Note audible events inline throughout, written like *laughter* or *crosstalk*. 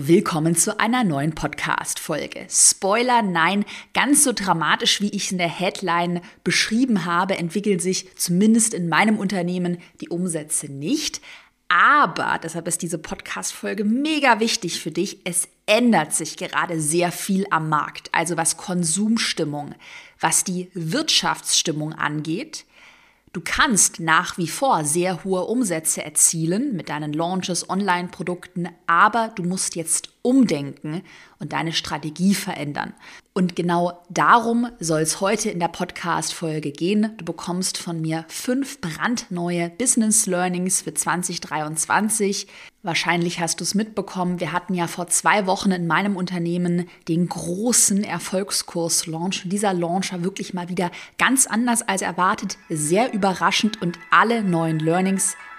Willkommen zu einer neuen Podcast-Folge. Spoiler, nein, ganz so dramatisch, wie ich es in der Headline beschrieben habe, entwickeln sich zumindest in meinem Unternehmen die Umsätze nicht. Aber, deshalb ist diese Podcast-Folge mega wichtig für dich, es ändert sich gerade sehr viel am Markt. Also was Konsumstimmung, was die Wirtschaftsstimmung angeht. Du kannst nach wie vor sehr hohe Umsätze erzielen mit deinen Launches, Online-Produkten, aber du musst jetzt umdenken und deine Strategie verändern. Und genau darum soll es heute in der Podcast-Folge gehen. Du bekommst von mir fünf brandneue Business Learnings für 2023. Wahrscheinlich hast du es mitbekommen. Wir hatten ja vor zwei Wochen in meinem Unternehmen den großen Erfolgskurs-Launch. Dieser Launch war wirklich mal wieder ganz anders als erwartet, sehr überraschend und alle neuen Learnings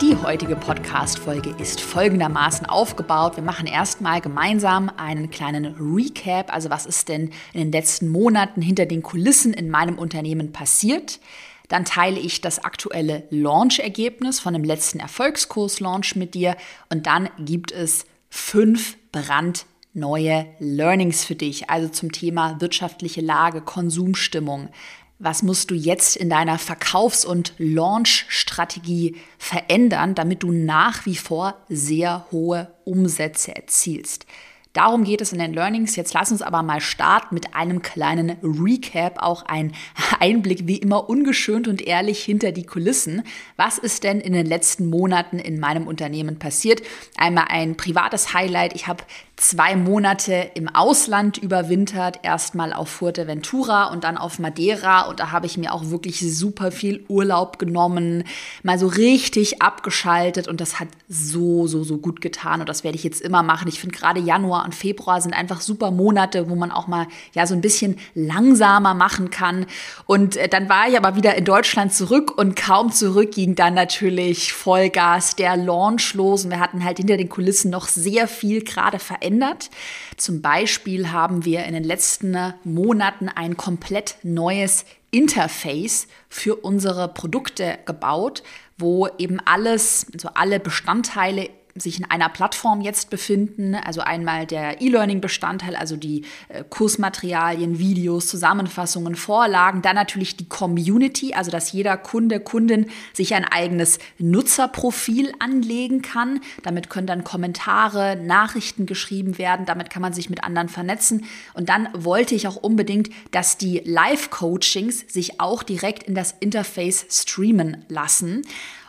Die heutige Podcast-Folge ist folgendermaßen aufgebaut. Wir machen erstmal gemeinsam einen kleinen Recap. Also, was ist denn in den letzten Monaten hinter den Kulissen in meinem Unternehmen passiert? Dann teile ich das aktuelle Launch-Ergebnis von dem letzten Erfolgskurs-Launch mit dir. Und dann gibt es fünf brandneue Learnings für dich. Also zum Thema wirtschaftliche Lage, Konsumstimmung, was musst du jetzt in deiner Verkaufs- und Launch-Strategie verändern, damit du nach wie vor sehr hohe Umsätze erzielst. Darum geht es in den Learnings. Jetzt lass uns aber mal starten mit einem kleinen Recap, auch ein Einblick wie immer ungeschönt und ehrlich hinter die Kulissen. Was ist denn in den letzten Monaten in meinem Unternehmen passiert? Einmal ein privates Highlight. Ich habe zwei Monate im Ausland überwintert, erstmal auf Fuerteventura und dann auf Madeira und da habe ich mir auch wirklich super viel Urlaub genommen, mal so richtig abgeschaltet und das hat so, so, so gut getan und das werde ich jetzt immer machen. Ich finde gerade Januar und Februar sind einfach super Monate, wo man auch mal ja so ein bisschen langsamer machen kann und äh, dann war ich aber wieder in Deutschland zurück und kaum zurück ging dann natürlich Vollgas der Launch los und wir hatten halt hinter den Kulissen noch sehr viel gerade verändert verändert. Zum Beispiel haben wir in den letzten Monaten ein komplett neues Interface für unsere Produkte gebaut, wo eben alles, also alle Bestandteile sich in einer Plattform jetzt befinden. Also einmal der E-Learning-Bestandteil, also die äh, Kursmaterialien, Videos, Zusammenfassungen, Vorlagen. Dann natürlich die Community, also dass jeder Kunde, Kundin sich ein eigenes Nutzerprofil anlegen kann. Damit können dann Kommentare, Nachrichten geschrieben werden. Damit kann man sich mit anderen vernetzen. Und dann wollte ich auch unbedingt, dass die Live-Coachings sich auch direkt in das Interface streamen lassen.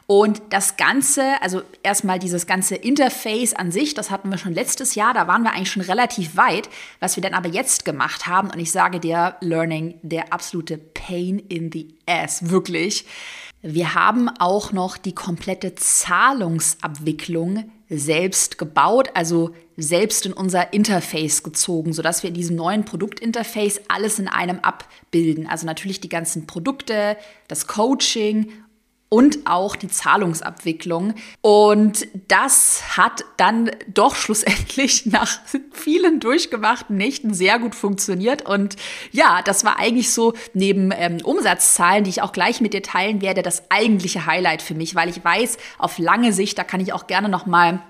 Und das Ganze, also erstmal dieses ganze Interface an sich, das hatten wir schon letztes Jahr, da waren wir eigentlich schon relativ weit. Was wir dann aber jetzt gemacht haben, und ich sage dir, Learning, der absolute Pain in the Ass, wirklich. Wir haben auch noch die komplette Zahlungsabwicklung selbst gebaut, also selbst in unser Interface gezogen, sodass wir in diesem neuen Produktinterface alles in einem abbilden. Also natürlich die ganzen Produkte, das Coaching und auch die Zahlungsabwicklung. Und das hat dann doch schlussendlich *laughs* nach vielen durchgemachten Nächten sehr gut funktioniert. Und ja, das war eigentlich so neben ähm, Umsatzzahlen, die ich auch gleich mit dir teilen werde, das eigentliche Highlight für mich, weil ich weiß, auf lange Sicht, da kann ich auch gerne noch mal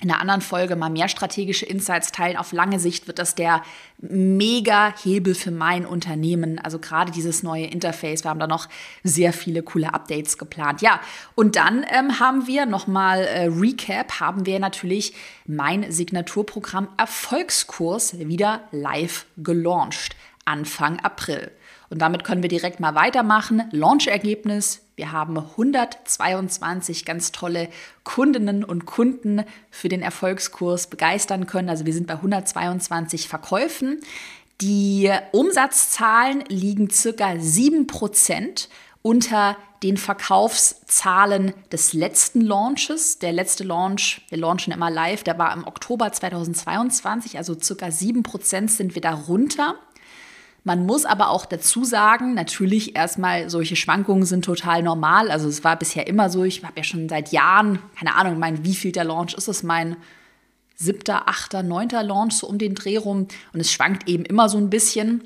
in einer anderen Folge mal mehr strategische Insights teilen. Auf lange Sicht wird das der Mega-Hebel für mein Unternehmen. Also gerade dieses neue Interface. Wir haben da noch sehr viele coole Updates geplant. Ja, und dann ähm, haben wir nochmal äh, Recap, haben wir natürlich mein Signaturprogramm Erfolgskurs wieder live gelauncht. Anfang April. Und damit können wir direkt mal weitermachen. Launchergebnis. Wir haben 122 ganz tolle Kundinnen und Kunden für den Erfolgskurs begeistern können. Also wir sind bei 122 Verkäufen. Die Umsatzzahlen liegen circa 7% unter den Verkaufszahlen des letzten Launches. Der letzte Launch, wir launchen immer live, der war im Oktober 2022, also circa 7% sind wir da runter. Man muss aber auch dazu sagen, natürlich erstmal, solche Schwankungen sind total normal. Also es war bisher immer so, ich habe ja schon seit Jahren, keine Ahnung, mein wievielter Launch ist es, mein siebter, achter, neunter Launch so um den Dreh rum. Und es schwankt eben immer so ein bisschen.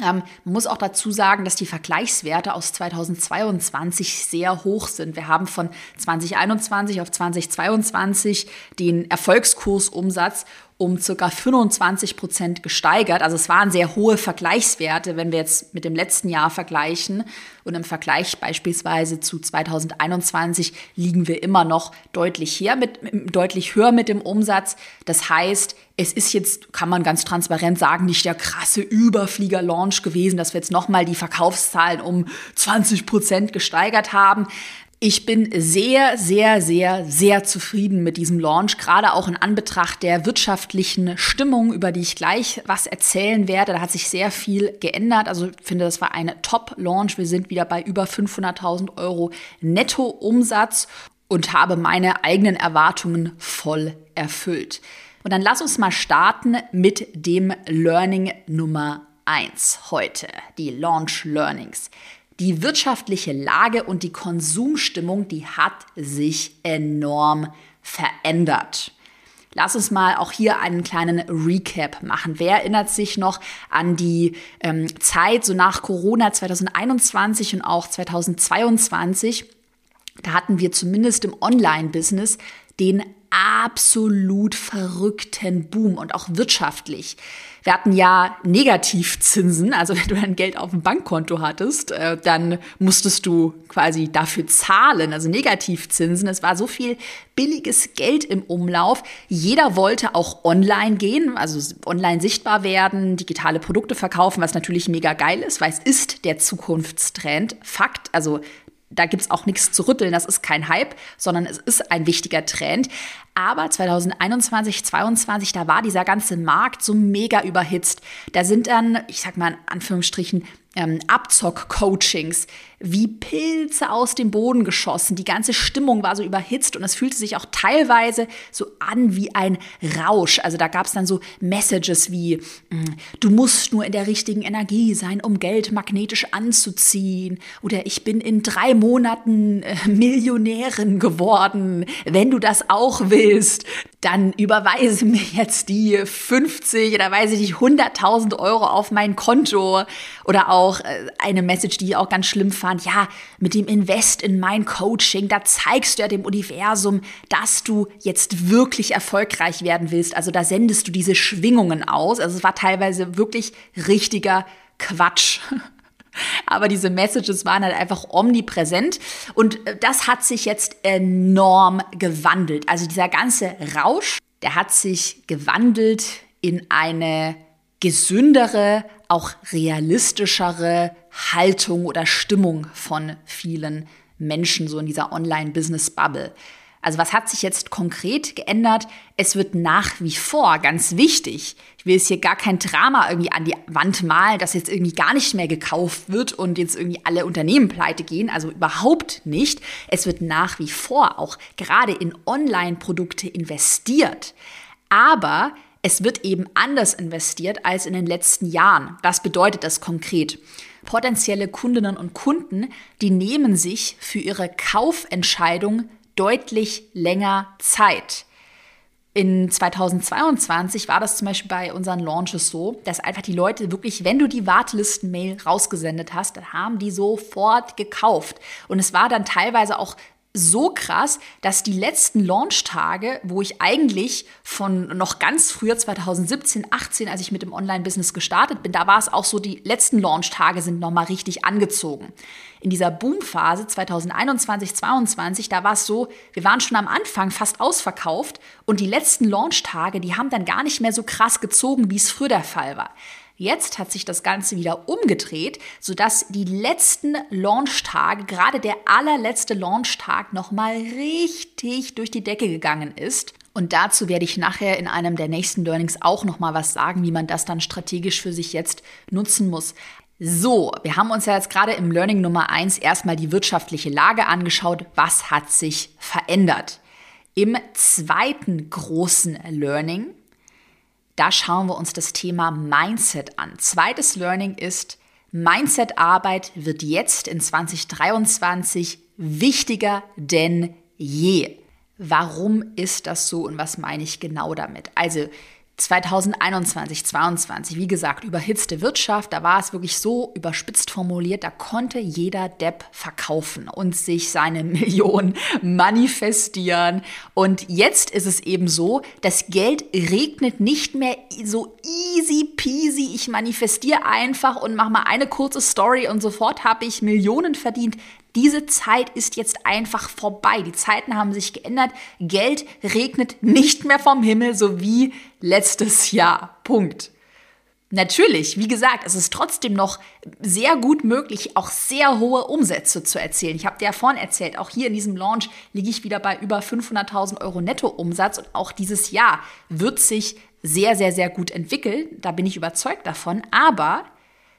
Ähm, man muss auch dazu sagen, dass die Vergleichswerte aus 2022 sehr hoch sind. Wir haben von 2021 auf 2022 den Erfolgskursumsatz um ca. 25 Prozent gesteigert. Also es waren sehr hohe Vergleichswerte, wenn wir jetzt mit dem letzten Jahr vergleichen. Und im Vergleich beispielsweise zu 2021 liegen wir immer noch deutlich, her mit, deutlich höher mit dem Umsatz. Das heißt, es ist jetzt, kann man ganz transparent sagen, nicht der krasse Überflieger-Launch gewesen, dass wir jetzt nochmal die Verkaufszahlen um 20 Prozent gesteigert haben. Ich bin sehr, sehr, sehr, sehr zufrieden mit diesem Launch, gerade auch in Anbetracht der wirtschaftlichen Stimmung, über die ich gleich was erzählen werde. Da hat sich sehr viel geändert. Also ich finde, das war eine Top-Launch. Wir sind wieder bei über 500.000 Euro Netto-Umsatz und habe meine eigenen Erwartungen voll erfüllt. Und dann lass uns mal starten mit dem Learning Nummer 1 heute, die Launch Learnings. Die wirtschaftliche Lage und die Konsumstimmung, die hat sich enorm verändert. Lass uns mal auch hier einen kleinen Recap machen. Wer erinnert sich noch an die ähm, Zeit so nach Corona 2021 und auch 2022? Da hatten wir zumindest im Online-Business den absolut verrückten Boom und auch wirtschaftlich. Wir hatten ja Negativzinsen, also wenn du dein Geld auf dem Bankkonto hattest, äh, dann musstest du quasi dafür zahlen, also Negativzinsen. Es war so viel billiges Geld im Umlauf. Jeder wollte auch online gehen, also online sichtbar werden, digitale Produkte verkaufen, was natürlich mega geil ist, weil es ist der Zukunftstrend. Fakt, also da gibt's auch nichts zu rütteln, das ist kein Hype, sondern es ist ein wichtiger Trend. Aber 2021, 2022, da war dieser ganze Markt so mega überhitzt. Da sind dann, ich sag mal in Anführungsstrichen, ähm, Abzock-Coachings wie Pilze aus dem Boden geschossen. Die ganze Stimmung war so überhitzt und es fühlte sich auch teilweise so an wie ein Rausch. Also da gab es dann so Messages wie, mm, du musst nur in der richtigen Energie sein, um Geld magnetisch anzuziehen. Oder ich bin in drei Monaten äh, Millionärin geworden. Wenn du das auch willst, dann überweise mir jetzt die 50 oder weiß ich nicht, 100.000 Euro auf mein Konto. Oder auch äh, eine Message, die ich auch ganz schlimm fand. Ja, mit dem Invest in mein Coaching, da zeigst du ja dem Universum, dass du jetzt wirklich erfolgreich werden willst. Also da sendest du diese Schwingungen aus. Also es war teilweise wirklich richtiger Quatsch. *laughs* Aber diese Messages waren halt einfach omnipräsent und äh, das hat sich jetzt enorm gewandelt. Also dieser ganze Rausch, der hat sich gewandelt in eine gesündere, auch realistischere Haltung oder Stimmung von vielen Menschen so in dieser Online-Business-Bubble. Also was hat sich jetzt konkret geändert? Es wird nach wie vor ganz wichtig. Ich will jetzt hier gar kein Drama irgendwie an die Wand malen, dass jetzt irgendwie gar nicht mehr gekauft wird und jetzt irgendwie alle Unternehmen pleite gehen. Also überhaupt nicht. Es wird nach wie vor auch gerade in Online-Produkte investiert. Aber es wird eben anders investiert als in den letzten Jahren. Was bedeutet das konkret? Potenzielle Kundinnen und Kunden, die nehmen sich für ihre Kaufentscheidung deutlich länger Zeit. In 2022 war das zum Beispiel bei unseren Launches so, dass einfach die Leute wirklich, wenn du die Wartelisten-Mail rausgesendet hast, dann haben die sofort gekauft. Und es war dann teilweise auch so krass, dass die letzten Launchtage, wo ich eigentlich von noch ganz früher 2017, 18, als ich mit dem Online-Business gestartet bin, da war es auch so, die letzten Launchtage sind nochmal richtig angezogen. In dieser Boomphase 2021, 2022, da war es so, wir waren schon am Anfang fast ausverkauft und die letzten Launchtage, die haben dann gar nicht mehr so krass gezogen, wie es früher der Fall war. Jetzt hat sich das Ganze wieder umgedreht, sodass die letzten Launchtage, gerade der allerletzte Launchtag, nochmal richtig durch die Decke gegangen ist. Und dazu werde ich nachher in einem der nächsten Learnings auch nochmal was sagen, wie man das dann strategisch für sich jetzt nutzen muss. So, wir haben uns ja jetzt gerade im Learning Nummer 1 erstmal die wirtschaftliche Lage angeschaut. Was hat sich verändert? Im zweiten großen Learning Da schauen wir uns das Thema Mindset an. Zweites Learning ist, Mindset-Arbeit wird jetzt in 2023 wichtiger denn je. Warum ist das so und was meine ich genau damit? Also 2021, 2022, wie gesagt, überhitzte Wirtschaft, da war es wirklich so überspitzt formuliert, da konnte jeder Depp verkaufen und sich seine *laughs* Million manifestieren. Und jetzt ist es eben so, das Geld regnet nicht mehr so easy peasy. Ich manifestiere einfach und mache mal eine kurze Story und sofort habe ich Millionen verdient. Diese Zeit ist jetzt einfach vorbei. Die Zeiten haben sich geändert. Geld regnet nicht mehr vom Himmel, so wie letztes Jahr. Punkt. Natürlich, wie gesagt, es ist trotzdem noch sehr gut möglich, auch sehr hohe Umsätze zu erzielen. Ich habe dir ja vorhin erzählt, auch hier in diesem Launch liege ich wieder bei über 500.000 Euro Nettoumsatz und auch dieses Jahr wird sich sehr, sehr, sehr gut entwickeln. Da bin ich überzeugt davon. Aber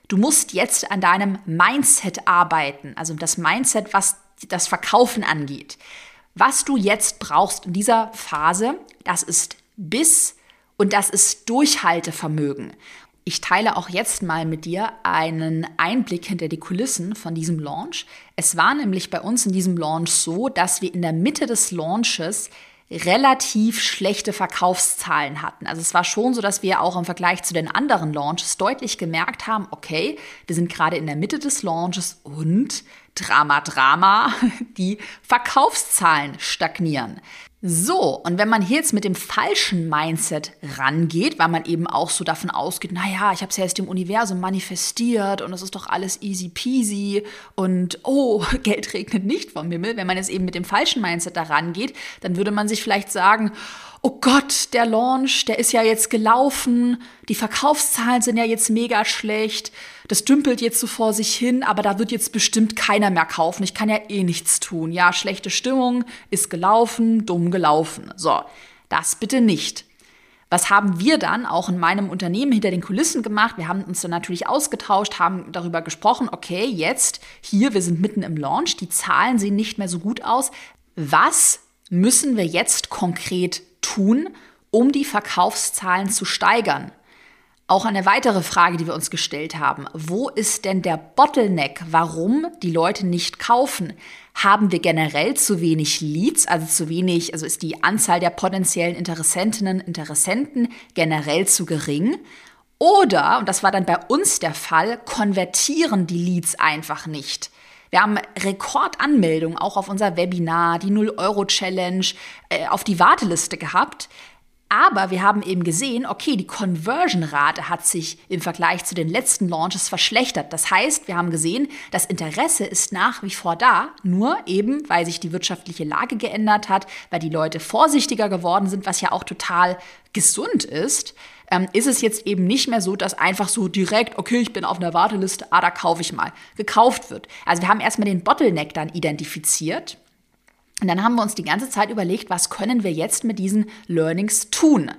Du musst jetzt an deinem Mindset arbeiten, also das Mindset, was das Verkaufen angeht. Was du jetzt brauchst in dieser Phase, das ist Biss und das ist Durchhaltevermögen. Ich teile auch jetzt mal mit dir einen Einblick hinter die Kulissen von diesem Launch. Es war nämlich bei uns in diesem Launch so, dass wir in der Mitte des Launches relativ schlechte Verkaufszahlen hatten. Also es war schon so, dass wir auch im Vergleich zu den anderen Launches deutlich gemerkt haben, okay, wir sind gerade in der Mitte des Launches und Drama, Drama, *laughs* die Verkaufszahlen stagnieren. So, und wenn man hier jetzt mit dem falschen Mindset rangeht, weil man eben auch so davon ausgeht, naja, ich habe es ja jetzt dem Universum manifestiert und es ist doch alles easy peasy und oh, *laughs* Geld regnet nicht vom Himmel. Wenn man jetzt eben mit dem falschen Mindset da rangeht, dann würde man sich vielleicht sagen, oh Gott, der Launch, der ist ja jetzt gelaufen, die Verkaufszahlen sind ja jetzt mega schlecht, das dümpelt jetzt so vor sich hin, aber da wird jetzt bestimmt keiner mehr kaufen. Ich kann ja eh nichts tun. Ja, schlechte Stimmung ist gelaufen, dumm gelaufen. So, das bitte nicht. Was haben wir dann auch in meinem Unternehmen hinter den Kulissen gemacht? Wir haben uns dann natürlich ausgetauscht, haben darüber gesprochen, okay, jetzt hier, wir sind mitten im Launch, die Zahlen sehen nicht mehr so gut aus. Was müssen wir jetzt konkret tun, um die Verkaufszahlen zu steigern? Auch eine weitere Frage, die wir uns gestellt haben. Wo ist denn der Bottleneck? Warum die Leute nicht kaufen? Haben wir generell zu wenig Leads, also zu wenig, also ist die Anzahl der potenziellen Interessentinnen, Interessenten generell zu gering? Oder, und das war dann bei uns der Fall, konvertieren die Leads einfach nicht. Wir haben Rekordanmeldungen auch auf unser Webinar, die 0-Euro-Challenge, äh, auf die Warteliste gehabt. Aber wir haben eben gesehen, okay, die Conversion-Rate hat sich im Vergleich zu den letzten Launches verschlechtert. Das heißt, wir haben gesehen, das Interesse ist nach wie vor da, nur eben, weil sich die wirtschaftliche Lage geändert hat, weil die Leute vorsichtiger geworden sind, was ja auch total gesund ist, ähm, ist es jetzt eben nicht mehr so, dass einfach so direkt, okay, ich bin auf einer Warteliste, ah, da kaufe ich mal, gekauft wird. Also wir haben erstmal den Bottleneck dann identifiziert und dann haben wir uns die ganze Zeit überlegt, was können wir jetzt mit diesen Learnings tun?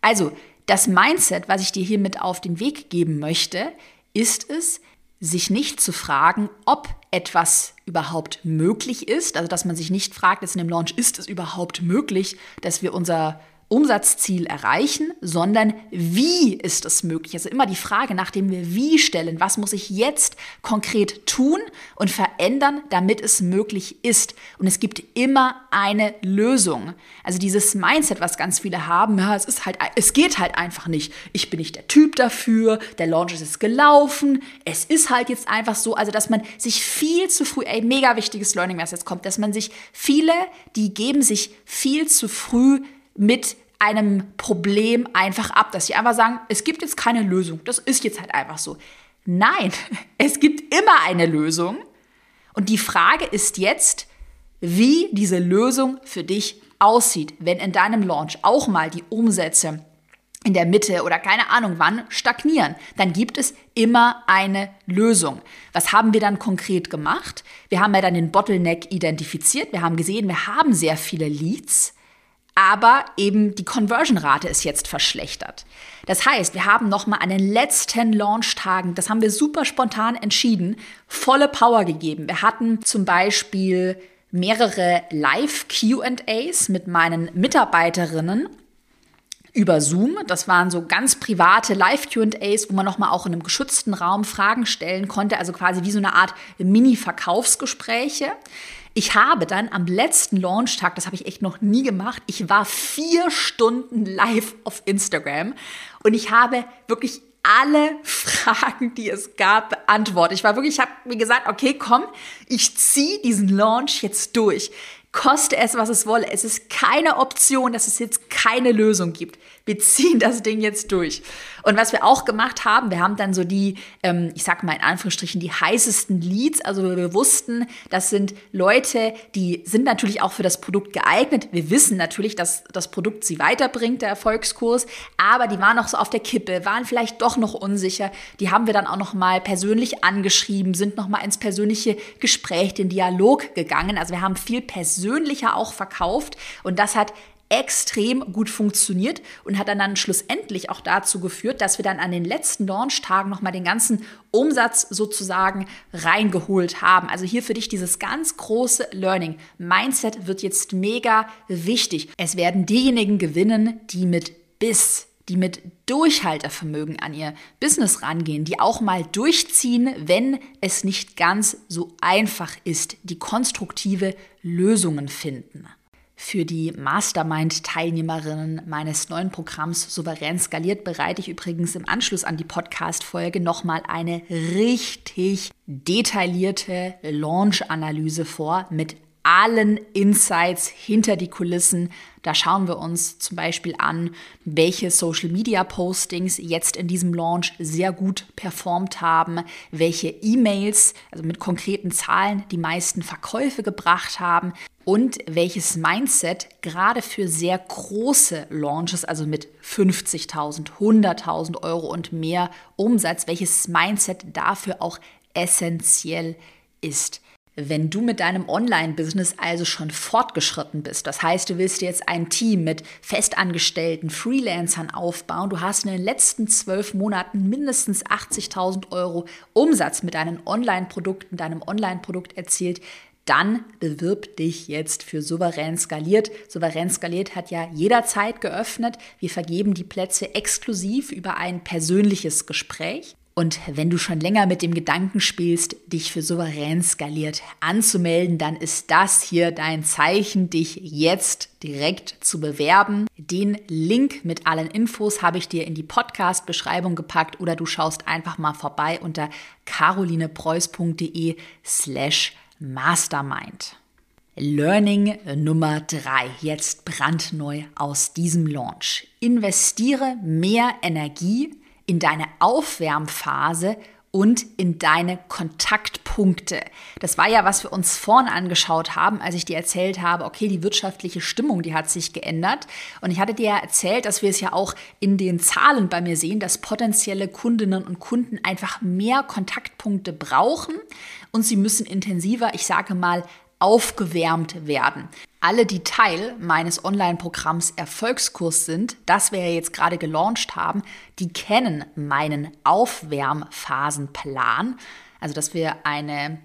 Also, das Mindset, was ich dir hier mit auf den Weg geben möchte, ist es, sich nicht zu fragen, ob etwas überhaupt möglich ist. Also, dass man sich nicht fragt, jetzt in dem Launch, ist es überhaupt möglich, dass wir unser Umsatzziel erreichen, sondern wie ist es möglich? Also immer die Frage nach dem Wie stellen. Was muss ich jetzt konkret tun und verändern, damit es möglich ist? Und es gibt immer eine Lösung. Also dieses Mindset, was ganz viele haben, ja, es ist halt, es geht halt einfach nicht. Ich bin nicht der Typ dafür. Der Launch ist gelaufen. Es ist halt jetzt einfach so. Also, dass man sich viel zu früh, ey, mega wichtiges Learning, was jetzt kommt, dass man sich viele, die geben sich viel zu früh mit einem Problem einfach ab, dass sie einfach sagen, es gibt jetzt keine Lösung, das ist jetzt halt einfach so. Nein, *laughs* es gibt immer eine Lösung und die Frage ist jetzt, wie diese Lösung für dich aussieht, wenn in deinem Launch auch mal die Umsätze in der Mitte oder keine Ahnung wann stagnieren, dann gibt es immer eine Lösung. Was haben wir dann konkret gemacht? Wir haben ja dann den Bottleneck identifiziert. Wir haben gesehen, wir haben sehr viele Leads aber eben die Conversion-Rate ist jetzt verschlechtert. Das heißt, wir haben nochmal an den letzten Launch-Tagen, das haben wir super spontan entschieden, volle Power gegeben. Wir hatten zum Beispiel mehrere Live-QAs mit meinen Mitarbeiterinnen über Zoom. Das waren so ganz private Live-QAs, wo man nochmal auch in einem geschützten Raum Fragen stellen konnte, also quasi wie so eine Art Mini-Verkaufsgespräche. Ich habe dann am letzten Launchtag, das habe ich echt noch nie gemacht, ich war vier Stunden live auf Instagram und ich habe wirklich alle *laughs* Fragen, die es gab, beantwortet. Ich war wirklich, ich habe mir gesagt, okay, komm, ich ziehe diesen Launch jetzt durch koste es, was es wolle. Es ist keine Option, dass es jetzt keine Lösung gibt. Wir ziehen das Ding jetzt durch. Und was wir auch gemacht haben, wir haben dann so die, ähm, ich sag mal in Anführungsstrichen, die heißesten Leads. Also wir wussten, das sind Leute, die sind natürlich auch für das Produkt geeignet. Wir wissen natürlich, dass das Produkt sie weiterbringt, der Erfolgskurs. Aber die waren noch so auf der Kippe, waren vielleicht doch noch unsicher. Die haben wir dann auch noch mal persönlich angeschrieben, sind noch mal ins persönliche Gespräch, den Dialog gegangen. Also wir haben viel persönlicher auch verkauft. Und das hat extrem gut funktioniert und hat dann, dann schlussendlich auch dazu geführt, dass wir dann an den letzten Launchtagen nochmal den ganzen Umsatz sozusagen reingeholt haben. Also hier für dich dieses ganz große Learning. Mindset wird jetzt mega wichtig. Es werden diejenigen gewinnen, die mit Biss die mit Durchhaltevermögen an ihr Business rangehen, die auch mal durchziehen, wenn es nicht ganz so einfach ist, die konstruktive Lösungen finden. Für die Mastermind-Teilnehmerinnen meines neuen Programms Souverän skaliert bereite ich übrigens im Anschluss an die Podcast-Folge nochmal eine richtig detaillierte Launch-Analyse vor mit allen Insights hinter die Kulissen. Da schauen wir uns zum Beispiel an, welche Social Media Postings jetzt in diesem Launch sehr gut performt haben, welche E-Mails, also mit konkreten Zahlen, die meisten Verkäufe gebracht haben und welches Mindset gerade für sehr große Launches, also mit 50.000, 100.000 Euro und mehr Umsatz, welches Mindset dafür auch essentiell ist. Wenn du mit deinem Online-Business also schon fortgeschritten bist, das heißt, du willst jetzt ein Team mit Festangestellten, Freelancern aufbauen, du hast in den letzten zwölf Monaten mindestens 80.000 Euro Umsatz mit deinen Online-Produkten, deinem Online-Produkt erzielt, dann bewirb dich jetzt für Souverän skaliert. Souverän skaliert hat ja jederzeit geöffnet. Wir vergeben die Plätze exklusiv über ein persönliches Gespräch. Und wenn du schon länger mit dem Gedanken spielst, dich für souverän skaliert anzumelden, dann ist das hier dein Zeichen, dich jetzt direkt zu bewerben. Den Link mit allen Infos habe ich dir in die Podcast-Beschreibung gepackt oder du schaust einfach mal vorbei unter carolinepreuß.de slash mastermind. Learning Nummer drei, jetzt brandneu aus diesem Launch. Investiere mehr Energie in deine Aufwärmphase und in deine Kontaktpunkte. Das war ja, was wir uns vorne angeschaut haben, als ich dir erzählt habe, okay, die wirtschaftliche Stimmung, die hat sich geändert. Und ich hatte dir ja erzählt, dass wir es ja auch in den Zahlen bei mir sehen, dass potenzielle Kundinnen und Kunden einfach mehr Kontaktpunkte brauchen und sie müssen intensiver, ich sage mal, aufgewärmt werden. Alle, die Teil meines Online-Programms Erfolgskurs sind, das wir ja jetzt gerade gelauncht haben, die kennen meinen Aufwärmphasenplan. Also, dass wir eine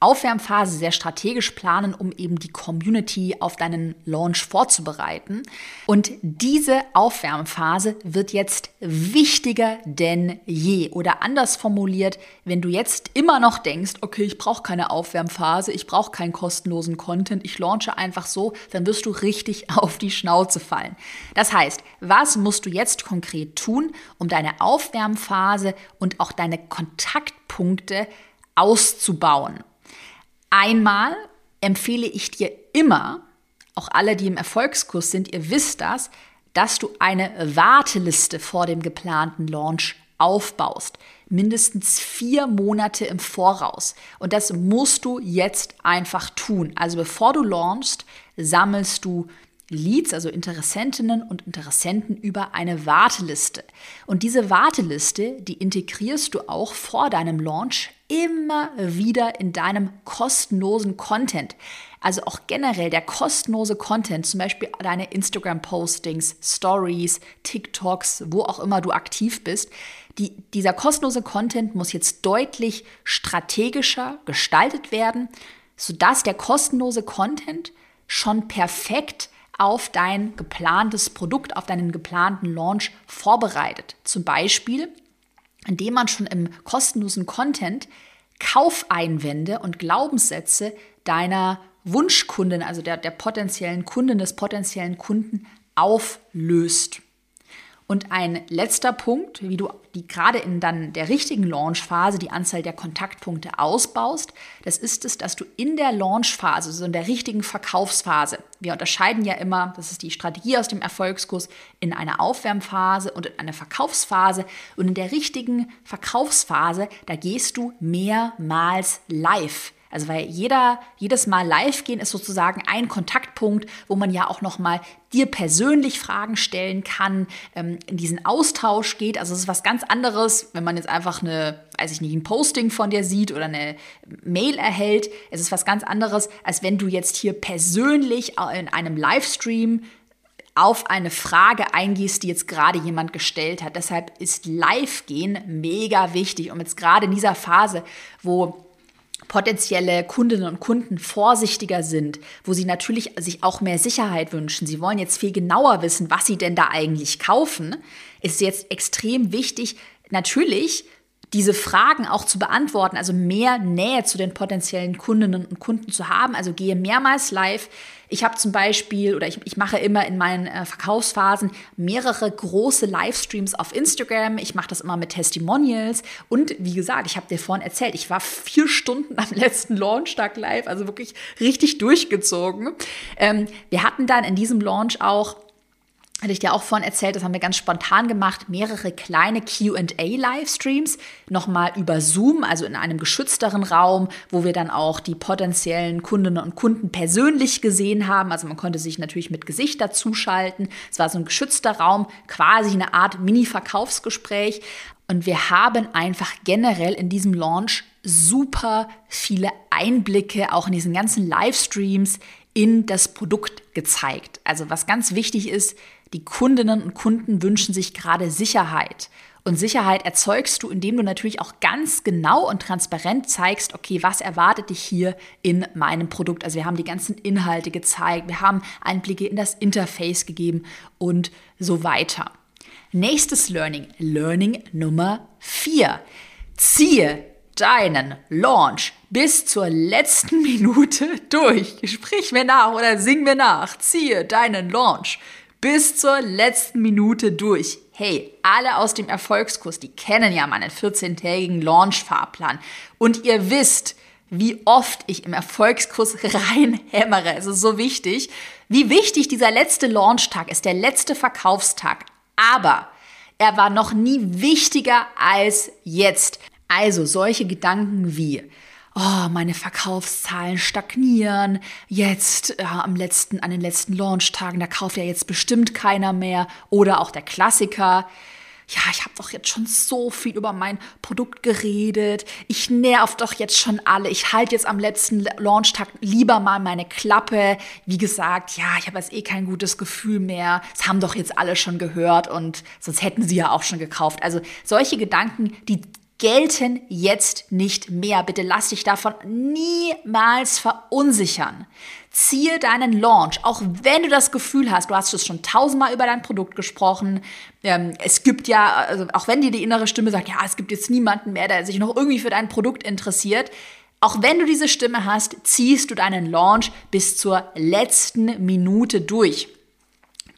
Aufwärmphase sehr strategisch planen, um eben die Community auf deinen Launch vorzubereiten. Und diese Aufwärmphase wird jetzt wichtiger denn je. Oder anders formuliert, wenn du jetzt immer noch denkst, okay, ich brauche keine Aufwärmphase, ich brauche keinen kostenlosen Content, ich launche einfach so, dann wirst du richtig *laughs* auf die Schnauze fallen. Das heißt, was musst du jetzt konkret tun, um deine Aufwärmphase und auch deine Kontaktpunkte auszubauen. Einmal empfehle ich dir immer, auch alle, die im Erfolgskurs sind, ihr wisst das, dass du eine Warteliste vor dem geplanten Launch aufbaust. Mindestens vier Monate im Voraus. Und das musst du jetzt einfach tun. Also bevor du launchst, sammelst du Leads, also Interessentinnen und Interessenten über eine Warteliste. Und diese Warteliste, die integrierst du auch vor deinem Launch immer wieder in deinem kostenlosen Content. Also auch generell der kostenlose Content, zum Beispiel deine Instagram-Postings, Stories, TikToks, wo auch immer du aktiv bist. Die, dieser kostenlose Content muss jetzt deutlich strategischer gestaltet werden, sodass der kostenlose Content schon perfekt auf dein geplantes Produkt, auf deinen geplanten Launch vorbereitet. Zum Beispiel, indem man schon im kostenlosen Content Kaufeinwände und Glaubenssätze deiner Wunschkunden, also der, der potenziellen Kunden, des potenziellen Kunden auflöst. Und ein letzter Punkt, wie du die gerade in dann der richtigen Launchphase die Anzahl der Kontaktpunkte ausbaust, das ist es, dass du in der Launchphase, also in der richtigen Verkaufsphase, wir unterscheiden ja immer, das ist die Strategie aus dem Erfolgskurs, in eine Aufwärmphase und in eine Verkaufsphase. Und in der richtigen Verkaufsphase, da gehst du mehrmals live. Also weil jeder, jedes Mal live gehen ist sozusagen ein Kontaktpunkt, wo man ja auch nochmal dir persönlich Fragen stellen kann, ähm, in diesen Austausch geht. Also es ist was ganz anderes, wenn man jetzt einfach eine, weiß ich nicht, ein Posting von dir sieht oder eine Mail erhält. Es ist was ganz anderes, als wenn du jetzt hier persönlich in einem Livestream auf eine Frage eingehst, die jetzt gerade jemand gestellt hat. Deshalb ist Live-Gehen mega wichtig, um jetzt gerade in dieser Phase, wo potenzielle Kundinnen und Kunden vorsichtiger sind, wo sie natürlich sich auch mehr Sicherheit wünschen. Sie wollen jetzt viel genauer wissen, was sie denn da eigentlich kaufen, ist jetzt extrem wichtig, natürlich diese Fragen auch zu beantworten, also mehr Nähe zu den potenziellen Kundinnen und Kunden zu haben. Also gehe mehrmals live. Ich habe zum Beispiel oder ich, ich mache immer in meinen äh, Verkaufsphasen mehrere große Livestreams auf Instagram. Ich mache das immer mit Testimonials. Und wie gesagt, ich habe dir vorhin erzählt, ich war vier Stunden am *laughs* letzten Launchtag live, also wirklich richtig durchgezogen. Ähm, wir hatten dann in diesem Launch auch hatte ich dir auch vorhin erzählt, das haben wir ganz spontan gemacht, mehrere kleine QA-Livestreams, nochmal über Zoom, also in einem geschützteren Raum, wo wir dann auch die potenziellen Kundinnen und Kunden persönlich gesehen haben. Also man konnte sich natürlich mit Gesicht dazuschalten. Es war so ein geschützter Raum, quasi eine Art Mini-Verkaufsgespräch. Und wir haben einfach generell in diesem Launch super viele Einblicke, auch in diesen ganzen Livestreams, in das Produkt gezeigt. Also was ganz wichtig ist, die Kundinnen und Kunden wünschen sich gerade Sicherheit. Und Sicherheit erzeugst du, indem du natürlich auch ganz genau und transparent zeigst, okay, was erwartet dich hier in meinem Produkt. Also wir haben die ganzen Inhalte gezeigt, wir haben Einblicke in das Interface gegeben und so weiter. Nächstes Learning, Learning Nummer 4. Ziehe deinen Launch bis zur letzten *laughs* Minute durch. Sprich mir nach oder sing mir nach. Ziehe deinen Launch bis zur letzten Minute durch. Hey, alle aus dem Erfolgskurs, die kennen ja meinen 14-tägigen Launch-Fahrplan. Und ihr wisst, wie oft ich im Erfolgskurs *laughs* reinhämmere. Es ist so wichtig. Wie wichtig dieser letzte Launchtag ist, der letzte Verkaufstag. Aber er war noch nie wichtiger als jetzt. Also solche Gedanken wie, oh, meine Verkaufszahlen stagnieren, jetzt äh, am letzten, an den letzten Launchtagen, da kauft ja jetzt bestimmt keiner mehr. Oder auch der Klassiker, ja, ich habe doch jetzt schon so viel über mein Produkt geredet. Ich nerv doch jetzt schon alle. Ich halte jetzt am letzten Launchtag lieber mal meine Klappe. Wie gesagt, ja, ich habe jetzt eh kein gutes Gefühl mehr. Das haben doch jetzt alle schon gehört und sonst hätten sie ja auch schon gekauft. Also solche Gedanken, die gelten jetzt nicht mehr. Bitte lass dich davon niemals verunsichern. Ziehe deinen Launch, auch wenn du das Gefühl hast, du hast es schon tausendmal über dein Produkt gesprochen. Ähm, es gibt ja, also auch wenn dir die innere Stimme sagt, ja, es gibt jetzt niemanden mehr, der sich noch irgendwie für dein Produkt interessiert. Auch wenn du diese Stimme hast, ziehst du deinen Launch bis zur letzten Minute durch.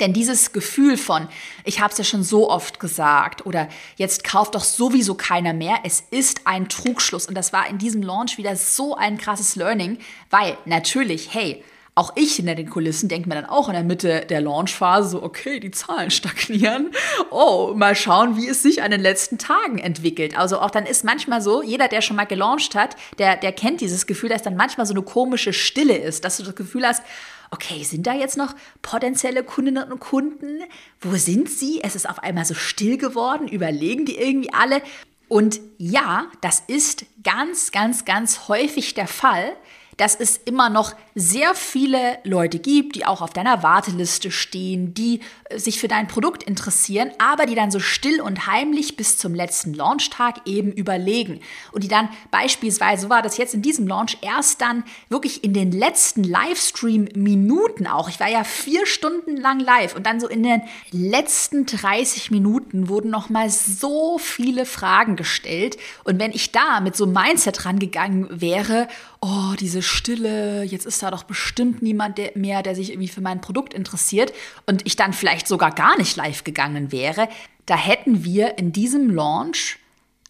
Denn dieses Gefühl von, ich habe es ja schon so oft gesagt oder jetzt kauft doch sowieso keiner mehr, es ist ein Trugschluss. Und das war in diesem Launch wieder so ein krasses Learning, weil natürlich, hey, auch ich hinter den Kulissen denke mir dann auch in der Mitte der Launchphase so, okay, die Zahlen *laughs* stagnieren. Oh, mal schauen, wie es sich an den letzten Tagen entwickelt. Also auch dann ist manchmal so, jeder, der schon mal gelauncht hat, der, der kennt dieses Gefühl, dass dann manchmal so eine komische Stille ist, dass du das Gefühl hast, okay, sind da jetzt noch potenzielle Kundinnen und Kunden? Wo sind sie? Es ist auf einmal so still geworden, überlegen die irgendwie alle. Und ja, das ist ganz, ganz, ganz häufig der Fall, dass es immer noch sehr viele Leute gibt, die auch auf deiner Warteliste stehen, die sich für dein Produkt interessieren, aber die dann so still und heimlich bis zum letzten Launchtag eben überlegen. Und die dann beispielsweise, so war das jetzt in diesem Launch, erst dann wirklich in den letzten Livestream-Minuten auch, ich war ja vier Stunden lang live und dann so in den letzten 30 Minuten wurden nochmal so viele Fragen gestellt. Und wenn ich da mit so einem Mindset rangegangen wäre, oh, diese Stille, jetzt ist da doch bestimmt niemand mehr, der sich irgendwie für mein Produkt interessiert und ich dann vielleicht sogar gar nicht live gegangen wäre, da hätten wir in diesem Launch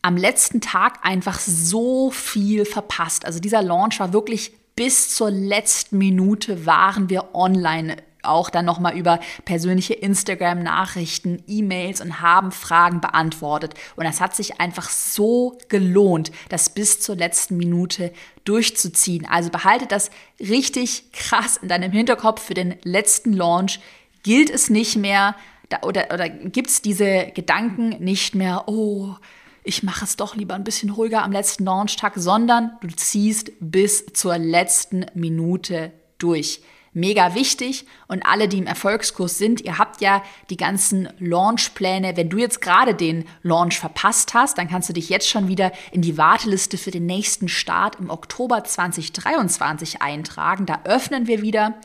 am letzten Tag einfach so viel verpasst. Also dieser Launch war wirklich bis zur letzten Minute waren wir online auch dann nochmal über persönliche Instagram-Nachrichten, E-Mails und haben Fragen beantwortet. Und das hat sich einfach so gelohnt, das bis zur letzten Minute durchzuziehen. Also behalte das richtig krass in deinem Hinterkopf für den letzten Launch. Gilt es nicht mehr oder, oder gibt es diese Gedanken nicht mehr, oh, ich mache es doch lieber ein bisschen ruhiger am letzten Launchtag, sondern du ziehst bis zur letzten Minute durch mega wichtig. Und alle, die im Erfolgskurs sind, ihr habt ja die ganzen Launchpläne. Wenn du jetzt gerade den Launch verpasst hast, dann kannst du dich jetzt schon wieder in die Warteliste für den nächsten Start im Oktober 2023 eintragen. Da öffnen wir wieder.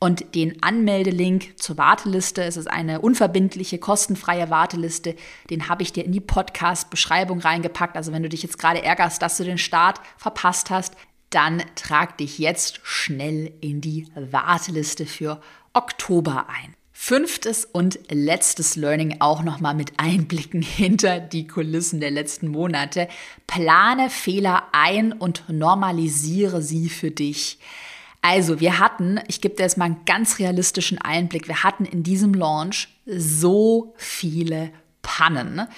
Und den Anmeldelink zur Warteliste, es ist eine unverbindliche, kostenfreie Warteliste, den habe ich dir in die Podcast-Beschreibung reingepackt. Also wenn du dich jetzt gerade ärgerst, dass du den Start verpasst hast, dann trag dich jetzt schnell in die Warteliste für Oktober ein. Fünftes und letztes Learning auch nochmal mit Einblicken *laughs* hinter die Kulissen der letzten Monate. Plane Fehler ein und normalisiere sie für dich. Also, wir hatten, ich gebe dir jetzt mal einen ganz realistischen Einblick, wir hatten in diesem Launch so viele Pannen.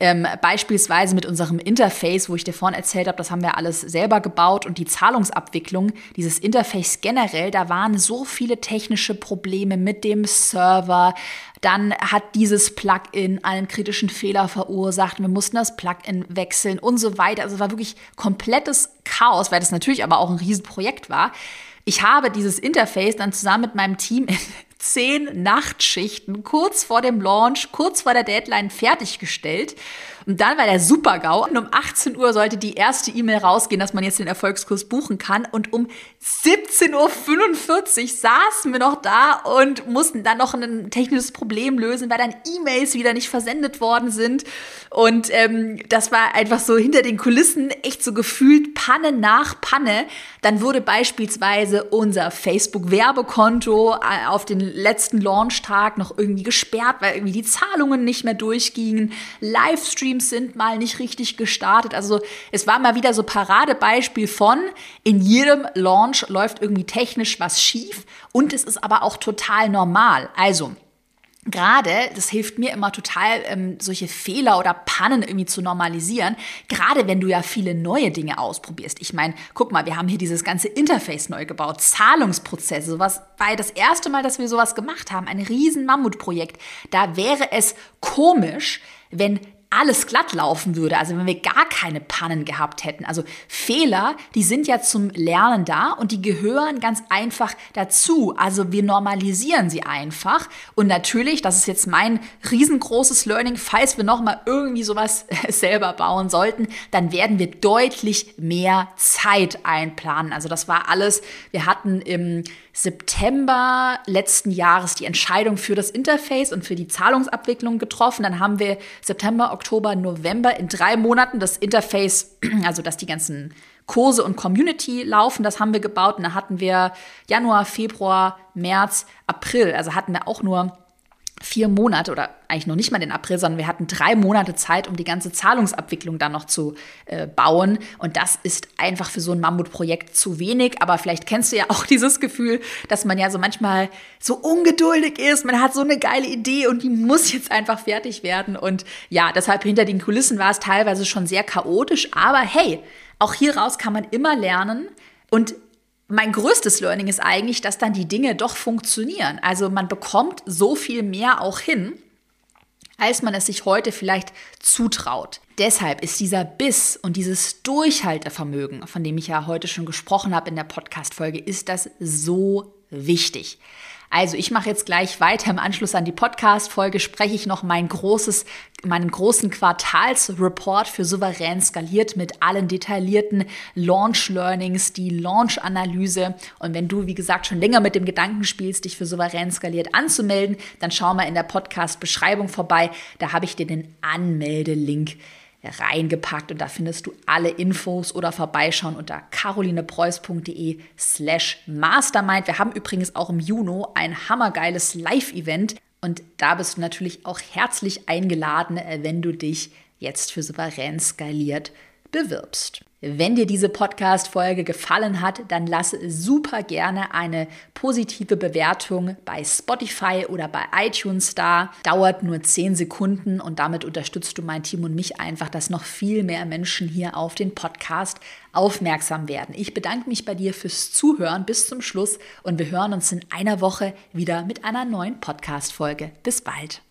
Ähm, beispielsweise mit unserem Interface, wo ich dir vorhin erzählt habe, das haben wir alles selber gebaut und die Zahlungsabwicklung, dieses Interface generell, da waren so viele technische Probleme mit dem Server. Dann hat dieses Plugin einen kritischen Fehler verursacht. Wir mussten das Plugin wechseln und so weiter. Also es war wirklich komplettes Chaos, weil das natürlich aber auch ein Riesenprojekt war. Ich habe dieses Interface dann zusammen mit meinem Team in *laughs* zehn Nachtschichten kurz vor dem Launch, kurz vor der Deadline fertiggestellt. Und dann war der Super-GAU. Und um 18 Uhr sollte die erste E-Mail rausgehen, dass man jetzt den Erfolgskurs buchen kann. Und um 17.45 Uhr saßen wir noch da und mussten dann noch ein technisches Problem lösen, weil dann E-Mails wieder nicht versendet worden sind. Und ähm, das war einfach so hinter den Kulissen echt so gefühlt Panne nach Panne. Dann wurde beispielsweise unser Facebook-Werbekonto äh, auf den letzten Launchtag noch irgendwie gesperrt, weil irgendwie die Zahlungen nicht mehr durchgingen. Livestream Streams sind mal nicht richtig gestartet. Also es war mal wieder so Paradebeispiel von, in jedem Launch läuft irgendwie technisch was schief und es ist aber auch total normal. Also Gerade, das hilft mir immer total, ähm, solche Fehler oder Pannen irgendwie zu normalisieren. Gerade wenn du ja viele neue Dinge ausprobierst. Ich meine, guck mal, wir haben hier dieses ganze Interface neu gebaut, Zahlungsprozesse, sowas war das erste Mal, dass wir sowas gemacht haben, ein riesen Mammutprojekt. Da wäre es komisch, wenn alles glatt laufen würde, also wenn wir gar keine Pannen gehabt hätten. Also Fehler, die sind ja zum Lernen da und die gehören ganz einfach dazu. Also wir normalisieren sie einfach. Und natürlich, das ist jetzt mein riesengroßes Learning, falls wir nochmal irgendwie sowas *laughs* selber bauen sollten, dann werden wir deutlich mehr Zeit einplanen. Also das war alles, wir hatten im September letzten Jahres die Entscheidung für das Interface und für die Zahlungsabwicklung getroffen. Dann haben wir September, Oktober, November in drei Monaten das Interface, *clears throat* also dass die ganzen Kurse und Community laufen, das haben wir gebaut. Und da hatten wir Januar, Februar, März, April. Also hatten wir auch nur vier Monate oder eigentlich noch nicht mal den April, sondern wir hatten drei Monate Zeit, um die ganze Zahlungsabwicklung dann noch zu äh, bauen. Und das ist einfach für so ein Mammutprojekt zu wenig. Aber vielleicht kennst du ja auch *laughs* dieses Gefühl, dass man ja so manchmal so ungeduldig ist. Man hat so eine geile Idee und die muss jetzt einfach fertig werden. Und ja, deshalb hinter den Kulissen war es teilweise schon sehr chaotisch. Aber hey, auch hier raus kann man immer lernen. Und mein größtes Learning ist eigentlich, dass dann die Dinge doch funktionieren. Also man bekommt so viel mehr auch hin, als man es sich heute vielleicht zutraut. Deshalb ist dieser Biss und dieses Durchhaltevermögen, von dem ich ja heute schon gesprochen habe in der Podcast-Folge, ist das so wichtig. Also ich mache jetzt gleich weiter. Im Anschluss an die Podcast-Folge spreche ich noch mein großes, meinen großen Quartalsreport für souverän skaliert mit allen detaillierten Launch-Learnings, die Launch-Analyse. Und wenn du, wie gesagt, schon länger mit dem Gedanken spielst, dich für souverän skaliert anzumelden, dann schau mal in der Podcast-Beschreibung vorbei. Da habe ich dir den Anmeldelink reingepackt und da findest du alle Infos oder vorbeischauen unter carolinepreuß.de slash mastermind. Wir haben übrigens auch im Juni ein hammergeiles Live-Event und da bist du natürlich auch herzlich eingeladen, äh, wenn du dich jetzt für souverän skaliert bewirbst. Wenn dir diese Podcast-Folge gefallen hat, dann lass super gerne eine positive Bewertung bei Spotify oder bei iTunes da. Dauert nur 10 Sekunden und damit unterstützt du mein Team und mich einfach, dass noch viel mehr Menschen hier auf den Podcast aufmerksam werden. Ich bedanke mich bei dir fürs Zuhören bis zum Schluss und wir hören uns in einer Woche wieder mit einer neuen Podcast-Folge. Bis bald.